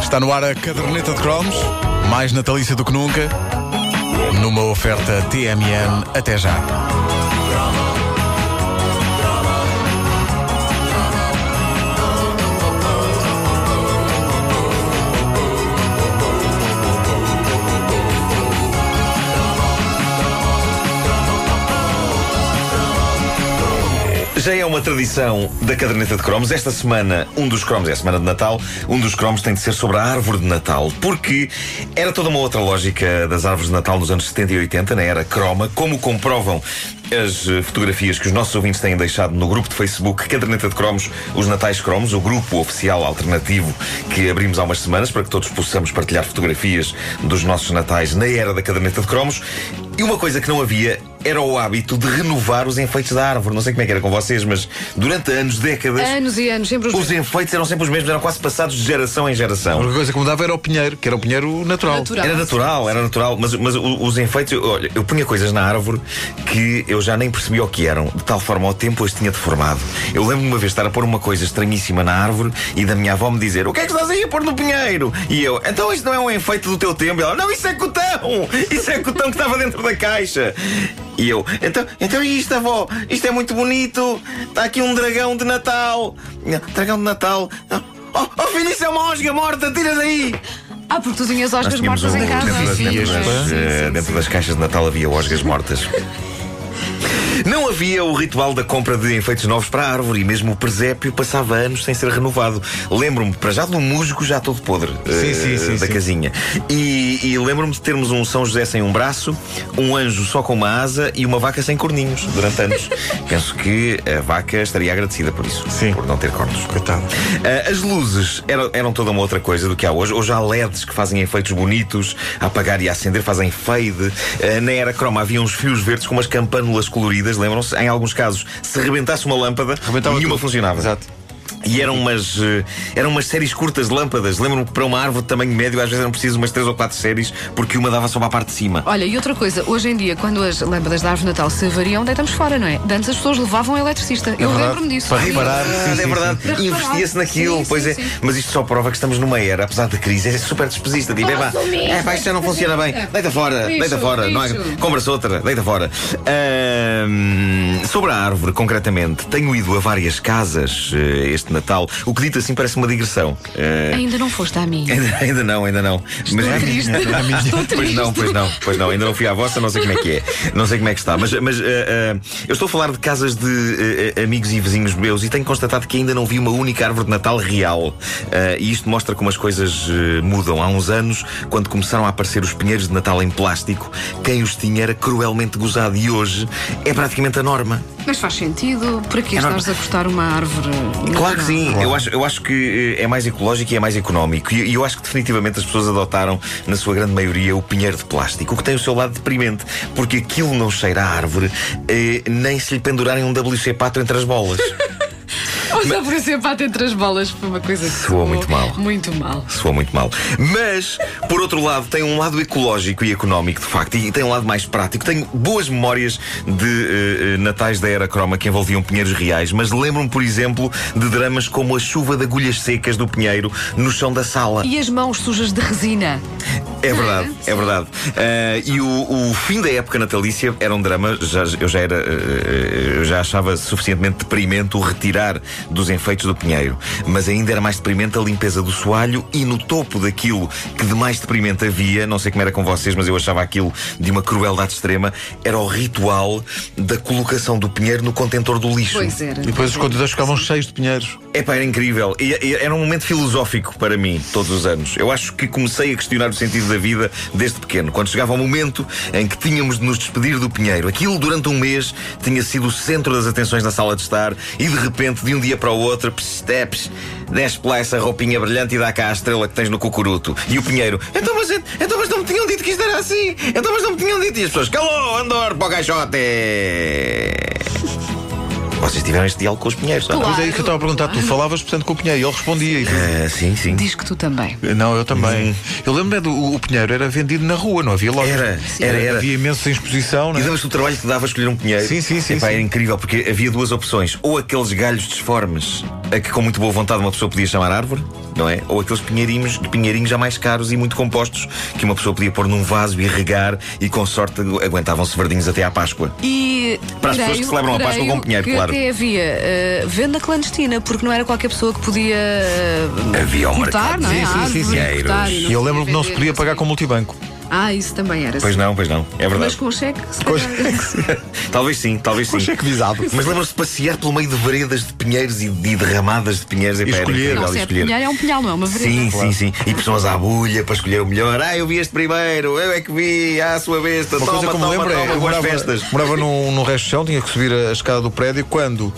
Está no ar a caderneta de cromos, mais natalícia do que nunca, numa oferta TMN. Até já. Já é uma tradição da caderneta de cromos. Esta semana, um dos cromos é a semana de Natal, um dos cromos tem de ser sobre a árvore de Natal, porque era toda uma outra lógica das árvores de Natal nos anos 70 e 80, na era croma, como comprovam as fotografias que os nossos ouvintes têm deixado no grupo de Facebook Caderneta de Cromos, os Natais Cromos, o grupo oficial alternativo que abrimos há umas semanas para que todos possamos partilhar fotografias dos nossos Natais na era da Caderneta de Cromos. E uma coisa que não havia era o hábito de renovar os enfeites da árvore. Não sei como é que era com vocês, mas durante anos, décadas. Anos e anos, sempre os, os enfeites eram sempre os mesmos, eram quase passados de geração em A geração. única coisa que mudava era o pinheiro, que era o pinheiro natural. Natural. Era natural, era natural, mas, mas os enfeites, olha, eu punha coisas na árvore que eu já nem percebia o que eram, de tal forma ao tempo as tinha deformado. Eu lembro-me uma vez estar a pôr uma coisa estranhíssima na árvore e da minha avó me dizer: O que é que estás aí a pôr no pinheiro? E eu, então isto não é um enfeite do teu tempo? E ela, não, isso é cotão! Isso é cotão que estava dentro da caixa. E eu, então, então e isto, avó? Isto é muito bonito. Está aqui um dragão de Natal. Dragão de Natal. Oh, oh filho, isso é uma osga morta, tira daí! Ah, porque tu tinhas osgas mortas um- em casa. Dentro, das, dentro Sim, das, sim, sim, dentro sim. das caixas de Natal havia osgas mortas. Não havia o ritual da compra de enfeites novos para a árvore e mesmo o presépio passava anos sem ser renovado. Lembro-me, para já, do musgo já todo podre Sim, eh, sim, sim, da casinha. E, e lembro-me de termos um São José sem um braço, um anjo só com uma asa e uma vaca sem corninhos durante anos. Penso que a vaca estaria agradecida por isso, Sim. por não ter cornos. Coitado. Ah, as luzes eram, eram toda uma outra coisa do que há hoje. Hoje há LEDs que fazem efeitos bonitos, a apagar e a acender fazem fade. Ah, na era croma havia uns fios verdes com umas campânulas coloridas, lembram-se? Em alguns casos, se rebentasse uma lâmpada, Rebentava nenhuma tudo. funcionava. Exato. E eram umas, eh, eram umas séries curtas de lâmpadas. Lembro-me que para uma árvore de tamanho médio às vezes eram preciso umas três ou quatro séries porque uma dava só para a parte de cima. Olha, e outra coisa, hoje em dia, quando as lâmpadas da árvore de Natal se variam, deitamos fora, não é? De Antes as pessoas levavam um eletricista. Eu verdade. lembro-me disso. Para reparar. Sim, é verdade. sim. Investia-se naquilo, Sim, pois sim, é. sim. Mas isto só prova que estamos numa era, apesar da crise, é super despesista. Tipo, é pá, é pá, isto já não funciona bem. Deita fora, Lixo, deita fora. Não é, compra-se outra, deita fora. Sobre a árvore, concretamente, tenho ido a várias casas eh, este Natal, o que dito assim parece uma digressão. Eh, Ainda não foste à minha. Ainda, ainda não, ainda não. Estou triste. Estou Pois triste. não, pois não, pois não. Ainda não fui à vossa, não sei como é que é. Não sei como é que está. Mas, mas eh, eh, eu estou a falar de casas de amigos e vizinhos meus e tenho constatado que ainda não vi uma única árvore de Natal real. E isto mostra como as coisas mudam. Há uns anos, quando começaram a aparecer os pinheiros de Natal em plástico, quem os tinha era cruelmente gozado. E hoje é praticamente a norma. Mas faz sentido. Por aqui É estás a cortar uma árvore. Claro que sim, Claro. eu, acho, eu acho que eh, é mais ecológico e é mais económico. E, e eu acho que definitivamente as pessoas adotaram, na sua grande maioria, o pinheiro de plástico, o que tem o seu lado deprimente, porque aquilo não cheira a árvore, eh, nem se lhe pendurarem um WC4 entre as bolas. Ou só por ser pata entre as bolas foi uma coisa que Soou muito mal. Muito mal. Soa muito mal. Mas, por outro lado, tem um lado ecológico e económico, de facto, e tem um lado mais prático. Tenho boas memórias de eh, natais da era croma que envolviam pinheiros reais, mas lembro-me, por exemplo, de dramas como a chuva de agulhas secas do pinheiro no chão da sala. E as mãos sujas de resina. É verdade, é verdade. Ah, e o, o fim da época natalícia era um drama. Já, eu já era, eh, eu já achava suficientemente deprimente o retirar dos enfeites do pinheiro. Mas ainda era mais deprimente a limpeza do soalho e no topo daquilo que de mais deprimente havia, não sei como era com vocês, mas eu achava aquilo de uma crueldade extrema, era o ritual da colocação do pinheiro no contentor do lixo. Pois era. E depois os contadores ficavam cheios de pinheiros. Epá, era incrível. E, e era um momento filosófico para mim, todos os anos. Eu acho que comecei a questionar o sentido da vida desde pequeno. Quando chegava o momento em que tínhamos de nos despedir do Pinheiro. Aquilo, durante um mês, tinha sido o centro das atenções na sala de estar e, de repente, de um dia para o outro, steps, desce lá essa roupinha brilhante e dá cá a estrela que tens no cucuruto. E o Pinheiro, então mas, então, mas não me tinham dito que isto era assim. Então mas não me tinham dito. E as pessoas, calou, andor para o caixote. Tiveram este diálogo com os pinheiros. Claro. Mas é isso que eu estava a perguntar. Tu falavas, portanto, com o Pinheiro e ele respondia. isso. Ah, sim, sim. Diz que tu também. Não, eu também. Eu lembro é do o Pinheiro era vendido na rua, não havia loja. Era, era, era. Havia imensa exposição, não E é? lembras-te do trabalho que dava a escolher um pinheiro? Sim, sim, sim, Epá, sim. Era incrível, porque havia duas opções. Ou aqueles galhos disformes, a que com muito boa vontade uma pessoa podia chamar árvore, não é? Ou aqueles pinheirinhos, pinheirinhos já mais caros e muito compostos, que uma pessoa podia pôr num vaso e regar e com sorte aguentavam-se verdinhos até à Páscoa. E Para as pessoas creio- que celebram a Páscoa com pinheiro, claro. Até havia eh, venda clandestina, porque não era qualquer pessoa que podia eh, Havia um cortar, mercado não é? A árvore, pinheiros. cortar e eu lembro-me que não se podia pagar com multibanco. Ah, isso também era. Pois sim. não, pois não. É Mas verdade. com cheque, se Com calhar. talvez sim, talvez sim. cheque visado. Mas lembram-se de passear pelo meio de veredas de pinheiros e de derramadas de pinheiros Epá, era escolher. Não, se e é escolher. pinheiro, é um pinhal, não é uma vereda. Sim, sim, sim. E pessoas à bulha para escolher o melhor. Ah, eu vi este primeiro, eu é que vi, ah, a sua besta. Uma toma, coisa que me lembro é eu morava, festas. morava num, num resto de chão, tinha que subir a escada do prédio quando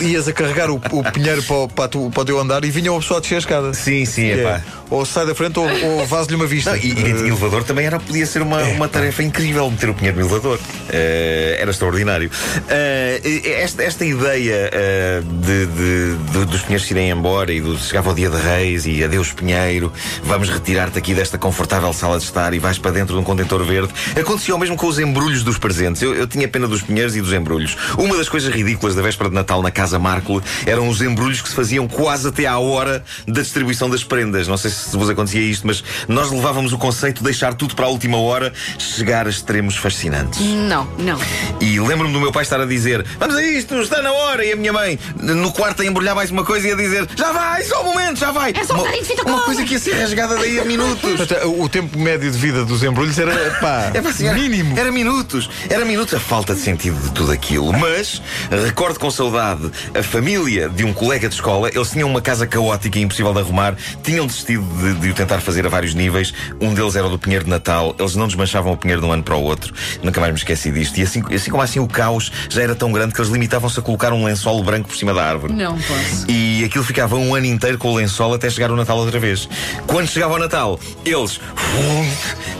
ias a carregar o, o pinheiro para, o- para, tu- para o teu andar e vinha uma pessoa a descer a escada. Sim, sim, Que epá. É, ou sai da frente ou, ou vaza-lhe uma vista. Não, e, e elevador também era, podia ser uma, uma tarefa incrível meter o pinheiro no elevador. Eh, era extraordinário. Eh, esta, esta ideia eh, de, de- de- dos pinheiros se irem embora e do, chegava o dia de reis e adeus pinheiro, vamos retirar-te aqui desta confortável sala de estar e vais para dentro de um contentor verde. Acontecia o mesmo com os embrulhos dos presentes. Eu, eu tinha pena dos pinheiros e dos embrulhos. Uma das coisas ridículas da véspera de Natal na Casa Marco eram os embrulhos que se faziam quase até à hora da distribuição das prendas. Não sei se vos acontecia isto, mas nós levávamos o conceito de deixar tudo para a última hora, chegar a extremos fascinantes. Não, não. E lembro-me do meu pai estar a dizer: Vamos a isto, está na hora. E a minha mãe, no quarto, a embrulhar mais uma coisa e a dizer: Já vai, só um momento, já vai. É só um uma, de fita uma coisa que ia ser rasgada daí a minutos. o tempo médio de vida dos embrulhos era pá, É assim, era- mínimo. Era minutos. Era minutos a falta de sentido de tudo aquilo. Mas recordo com saudade a família de um colega de escola. Eles tinham uma casa caótica e impossível de arrumar. Tinham desistido de, de o tentar fazer a vários níveis. Um deles era o do Pinheiro de Natal. Eles não desmanchavam o Pinheiro de um ano para o outro. Nunca mais me esqueci disto. E assim, assim como assim o caos já era tão grande que eles limitavam-se a colocar um lençol branco por cima da árvore. Não posso. E aquilo ficava um ano inteiro com o lençol até chegar o Natal outra vez. Quando chegava o Natal, eles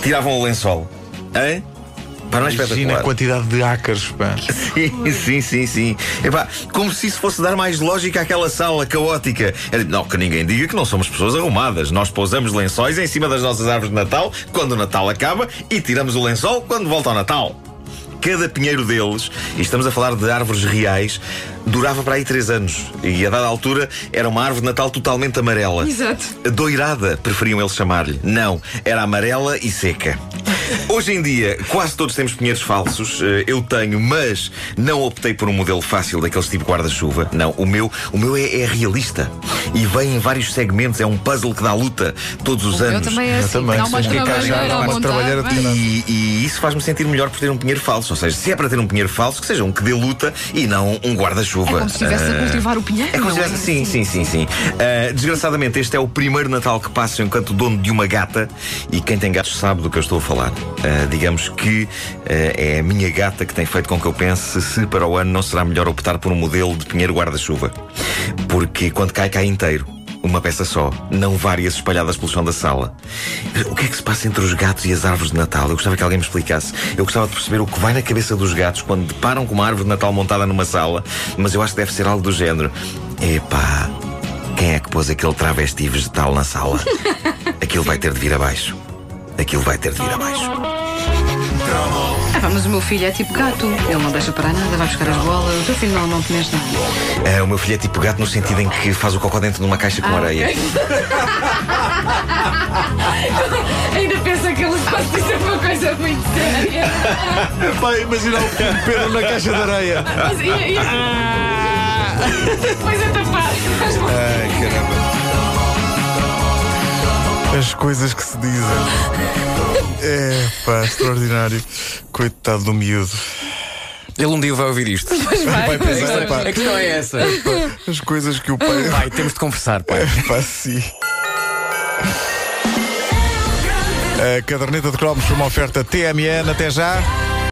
tiravam o lençol. Hã? Para não é Imagina a quantidade de ácaros. Pá. Sim, sim, sim, sim. Epá, como se isso fosse dar mais lógica àquela sala caótica. Era, não, que ninguém diga que não somos pessoas arrumadas. Nós pousamos lençóis em cima das nossas árvores de Natal quando o Natal acaba e tiramos o lençol quando volta ao Natal. Cada pinheiro deles, e estamos a falar de árvores reais, durava para aí três anos. E a dada altura era uma árvore de Natal totalmente amarela. Exato. Doirada, preferiam eles chamar-lhe. Não, era amarela e seca. Hoje em dia, quase todos temos pinheiros falsos. Eh, Eu tenho, mas não optei por um modelo fácil daqueles tipo guarda-chuva. Não, o meu, o meu é, é realista. E vem em vários segmentos. É um puzzle que dá luta todos os Eu anos. também é assim. também, Dá uma trabalheira E, e isso faz-me sentir melhor por ter um pinheiro falso. Ou seja, se é para ter um pinheiro falso, que seja um que dê luta e não um guarda-chuva. É como se estivesse a Ah, cultivar o pinheiro. é como se tivesse. Sim, sim, sim, sim. Ah, desgraçadamente, este é o primeiro Natal que passo enquanto dono de uma gata. E quem tem gatos sabe do que eu estou a falar. Ah, digamos que é a minha gata que tem feito com que eu pense se para o ano não será melhor optar por um modelo de pinheiro guarda-chuva. Porque quando cai, cai inteiro. Uma peça só, não várias espalhadas pelo chão da sala. O que é que se passa entre os gatos e as árvores de Natal? Eu gostava que alguém me explicasse. Eu gostava de perceber o que vai na cabeça dos gatos quando deparam com uma árvore de Natal montada numa sala, mas eu acho que deve ser algo do género. Epá, quem é que pôs aquele travesti vegetal na sala? Aquilo vai ter de vir abaixo. Aquilo vai ter de vir abaixo. Ah, pá, mas o meu filho é tipo gato. Ele não deixa parar nada, vai buscar as bolas. O teu filho não, não te mexe nada. É, o meu filho é tipo gato no sentido em que faz o cocó dentro de uma caixa com Ah, areia. ok. Ainda pensa que ele faz isso é uma coisa muito séria. Vai imaginar o pequeno Pedro na caixa de areia. Mas ia, ia... Pois é tapar. Ai, caramba. As coisas que se dizem. É, pá, extraordinário. Coitado do miúdo. Ele um dia vai ouvir isto. Vai pensar, pá, A questão é essa. as coisas que o pai. Pai, temos de conversar, pai. Pá, sim. A caderneta de cromos foi uma oferta TMN. Até já.